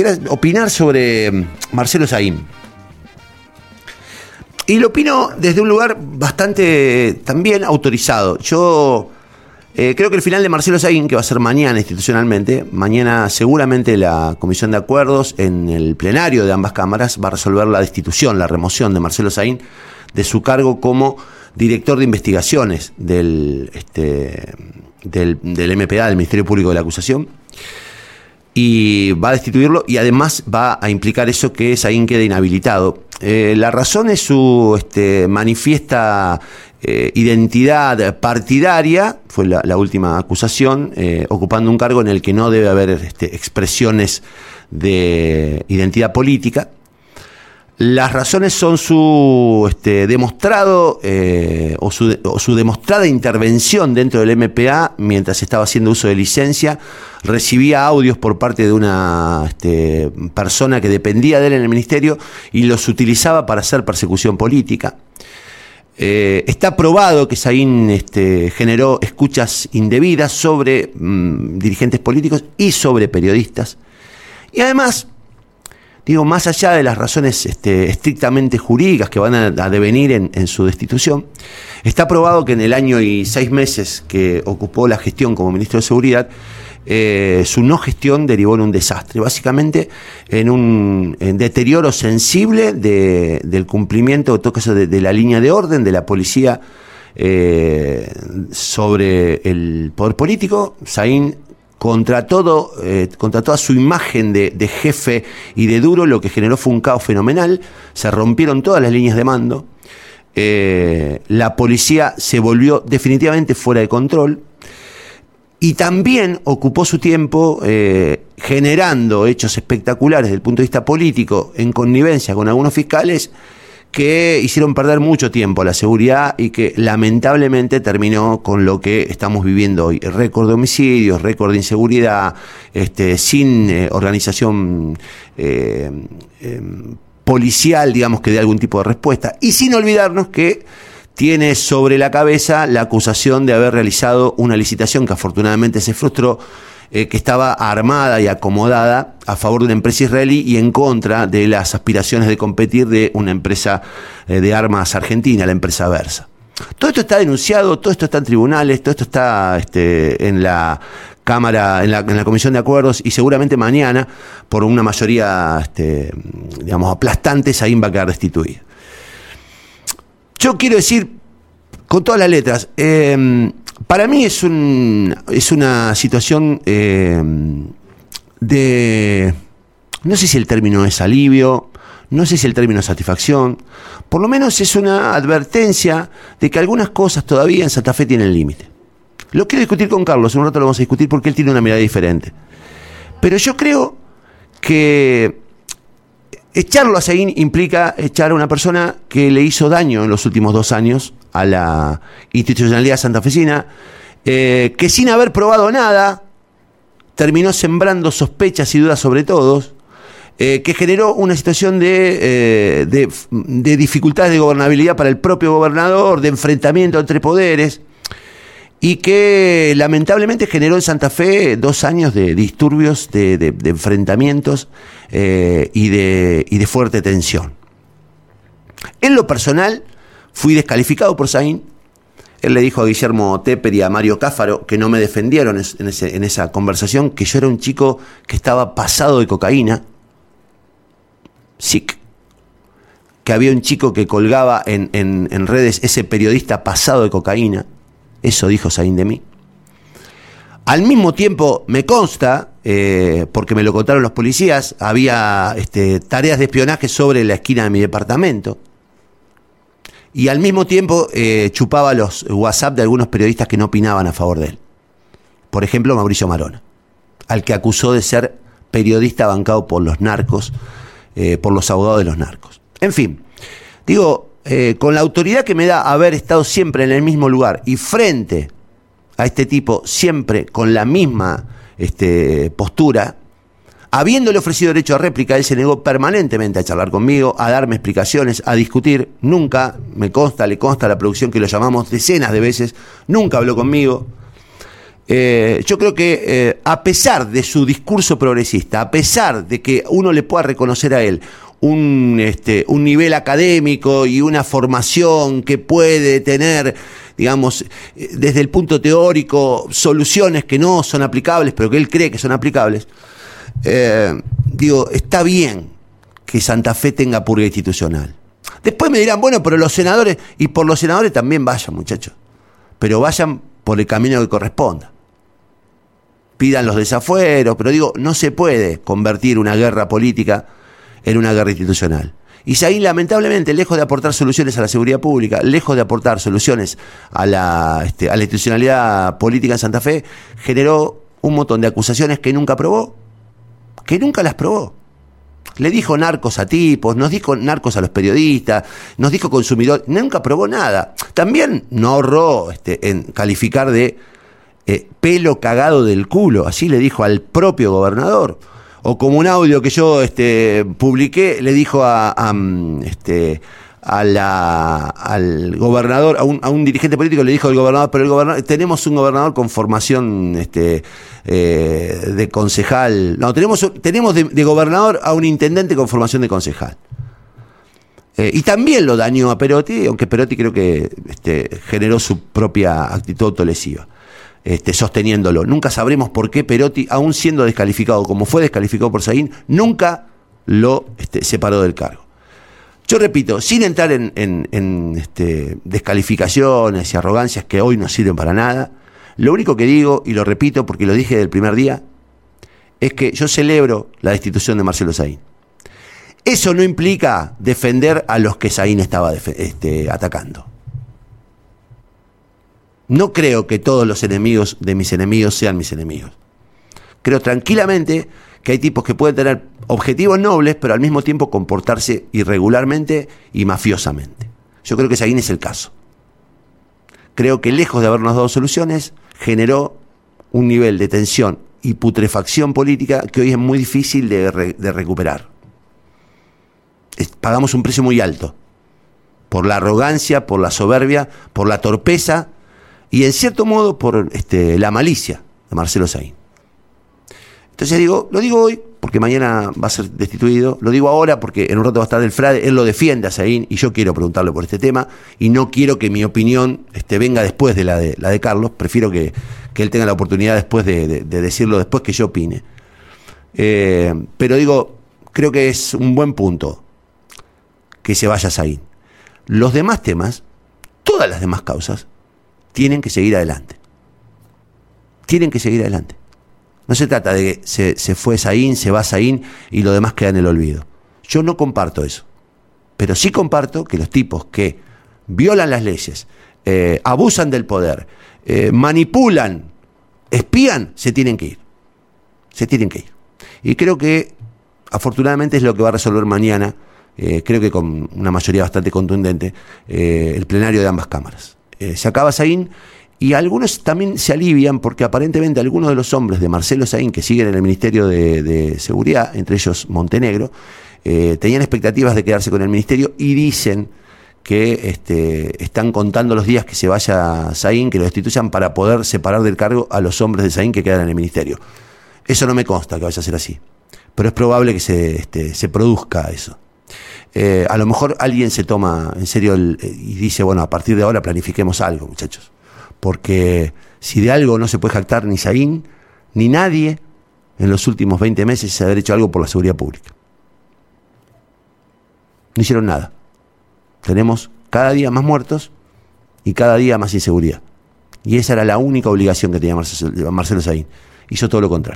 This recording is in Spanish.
eh, quiero opinar sobre mm, Marcelo Saín. Y lo opino desde un lugar bastante también autorizado. Yo eh, creo que el final de Marcelo Saín, que va a ser mañana institucionalmente, mañana seguramente la Comisión de Acuerdos en el plenario de ambas cámaras va a resolver la destitución, la remoción de Marcelo Saín de su cargo como director de investigaciones del, este, del, del MPA, del Ministerio Público de la Acusación y va a destituirlo y además va a implicar eso que Saín quede inhabilitado. Eh, la razón es su este, manifiesta eh, identidad partidaria, fue la, última acusación, eh, ocupando un cargo en el que no debe haber este, expresiones de identidad política. Las razones son su este, demostrado eh, o, su, demostrada intervención dentro del MPA mientras estaba haciendo uso de licencia. Recibía audios por parte de una este, persona que dependía de él en el ministerio y los utilizaba para hacer persecución política. Eh, está probado que Saín este, generó escuchas indebidas sobre mm, dirigentes políticos y sobre periodistas. Y además digo, más allá de las razones este, estrictamente jurídicas que van a, devenir en, su destitución, está probado que en el año y seis meses que ocupó la gestión como ministro de Seguridad, eh, su no gestión derivó en un desastre, básicamente en un deterioro sensible del cumplimiento de, la línea de orden de la policía eh, sobre el poder político. Saín contra todo, eh, contra toda su imagen de, jefe y de duro, lo que generó fue un caos fenomenal. Se rompieron todas las líneas de mando. Eh, la policía se volvió definitivamente fuera de control. Y también ocupó su tiempo eh, generando hechos espectaculares desde el punto de vista político, en connivencia con algunos fiscales, que hicieron perder mucho tiempo a la seguridad y que lamentablemente terminó con lo que estamos viviendo hoy. Récord de homicidios, récord de inseguridad, este, sin eh, organización eh, em, policial, digamos, que dé algún tipo de respuesta. Y sin olvidarnos que tiene sobre la cabeza la acusación de haber realizado una licitación que afortunadamente se frustró eh, que estaba armada y acomodada a favor de una empresa israelí y en contra de las aspiraciones de competir de una empresa eh, de armas argentina, la empresa Versa. Todo esto está denunciado, todo esto está en tribunales, todo esto está este, en la Cámara, en la, Comisión de Acuerdos y seguramente mañana, por una mayoría, este, digamos, aplastante, Saín va a quedar destituida. Yo quiero decir, con todas las letras, eh, para mí es, un, es una situación eh, de... No sé si el término es alivio, no sé si el término es satisfacción, por lo menos es una advertencia de que algunas cosas todavía en Santa Fe tienen límite. Lo quiero discutir con Carlos, en un rato lo vamos a discutir porque él tiene una mirada diferente. Pero yo creo que echarlo a Seguín implica echar a una persona que le hizo daño en los últimos dos años a la institucionalidad santafesina, eh, que sin haber probado nada, terminó sembrando sospechas y dudas sobre todos, eh, que generó una situación de, eh, de, de, dificultades de gobernabilidad para el propio gobernador, de enfrentamiento entre poderes, y que lamentablemente generó en Santa Fe dos años de disturbios, de, enfrentamientos y, de, y de fuerte tensión. En lo personal, Fui descalificado por Saín. Él le dijo a Guillermo Tepper y a Mario Cáfaro que no me defendieron en, esa conversación, que yo era un chico que estaba pasado de cocaína, sick, que había un chico que colgaba en, redes ese periodista pasado de cocaína. Eso dijo Saín de mí. Al mismo tiempo, me consta, eh, porque me lo contaron los policías, había este, tareas de espionaje sobre la esquina de mi departamento y al mismo tiempo eh, chupaba los WhatsApp de algunos periodistas que no opinaban a favor de él. Por ejemplo, Mauricio Marona, al que acusó de ser periodista bancado por los narcos, eh, por los abogados de los narcos. En fin, digo, eh, con la autoridad que me da haber estado siempre en el mismo lugar y frente a este tipo, siempre con la misma este, postura, Habiéndole ofrecido derecho a réplica, él se negó permanentemente a charlar conmigo, a darme explicaciones, a discutir. Nunca, me consta, le consta a la producción que lo llamamos decenas de veces, nunca habló conmigo. Eh, yo creo que eh, a pesar de su discurso progresista, a pesar de que uno le pueda reconocer a él un, este, un nivel académico y una formación que puede tener, digamos, desde el punto teórico, soluciones que no son aplicables, pero que él cree que son aplicables, digo, está bien que Santa Fe tenga purga institucional. Después me dirán, bueno, pero los senadores, y por los senadores también vayan, muchachos, pero vayan por el camino que corresponda. Pidan los desafueros, pero digo, no se puede convertir una guerra política en una guerra institucional. Y ahí, lamentablemente, lejos de aportar soluciones a la seguridad pública, lejos de aportar soluciones a la, este, a la institucionalidad política en Santa Fe, generó un montón de acusaciones que nunca probó, que nunca las probó. Le dijo narcos a tipos, nos dijo narcos a los periodistas, nos dijo consumidor, nunca probó nada. También no ahorró este, en calificar de eh, pelo cagado del culo, así le dijo al propio gobernador. O como un audio que yo este, publiqué, le dijo a, a mm, este, a al gobernador, a un, a un, dirigente político le dijo al gobernador, pero el gobernador, tenemos un gobernador con formación este, eh, de concejal, no, tenemos, tenemos de, gobernador a un intendente con formación de concejal. Eh, y también lo dañó a Perotti, aunque Perotti creo que este, generó su propia actitud autolesiva. Este, sosteniéndolo. Nunca sabremos por qué Perotti, aún siendo descalificado como fue descalificado por Saín, nunca lo este, separó del cargo. Yo repito, sin entrar en, este, descalificaciones y arrogancias que hoy no sirven para nada, lo único que digo, y lo repito porque lo dije del primer día, es que yo celebro la destitución de Marcelo Saín. Eso no implica defender a los que Saín estaba este, atacando. No creo que todos los enemigos de mis enemigos sean mis enemigos. Creo tranquilamente que hay tipos que pueden tener objetivos nobles, pero al mismo tiempo comportarse irregularmente y mafiosamente. Yo creo que ese es el caso. Creo que lejos de habernos dado soluciones, generó un nivel de tensión y putrefacción política que hoy es muy difícil de, re, de recuperar. Pagamos un precio muy alto por la arrogancia, por la soberbia, por la torpeza y en cierto modo por este, la malicia de Marcelo Saín. Entonces digo, lo digo hoy porque mañana va a ser destituido, lo digo ahora porque en un rato va a estar el Frade, él lo defiende a Saín y yo quiero preguntarle por este tema y no quiero que mi opinión este, venga después de la de, Carlos, prefiero que, que él tenga la oportunidad después de, de, de decirlo, después que yo opine. Eh, pero digo, creo que es un buen punto que se vaya Saín. Los demás temas, todas las demás causas, tienen que seguir adelante. Tienen que seguir adelante. No se trata de que se, se fue Saín, se va Saín y lo demás queda en el olvido. Yo no comparto eso. Pero sí comparto que los tipos que violan las leyes, eh, abusan del poder, eh, manipulan, espían, se tienen que ir. Se tienen que ir. Y creo que afortunadamente es lo que va a resolver mañana, eh, creo que con una mayoría bastante contundente, el plenario de ambas cámaras. Se acaba Saín y algunos también se alivian porque aparentemente algunos de los hombres de Marcelo Saín que siguen en el Ministerio de, Seguridad, entre ellos Montenegro, eh, tenían expectativas de quedarse con el Ministerio y dicen que este, están contando los días que se vaya Saín, que lo destituyan para poder separar del cargo a los hombres de Saín que quedan en el Ministerio. Eso no me consta que vaya a ser así, pero es probable que se, este, produzca eso. Eh, a lo mejor alguien se toma en serio el, y dice, bueno, a partir de ahora planifiquemos algo, muchachos porque si de algo no se puede jactar ni Saín, ni nadie en los últimos 20 meses es haber hecho algo por la seguridad pública. No hicieron nada. Tenemos cada día más muertos y cada día más inseguridad. Y esa era la única obligación que tenía Marcelo, Saín. Hizo todo lo contrario.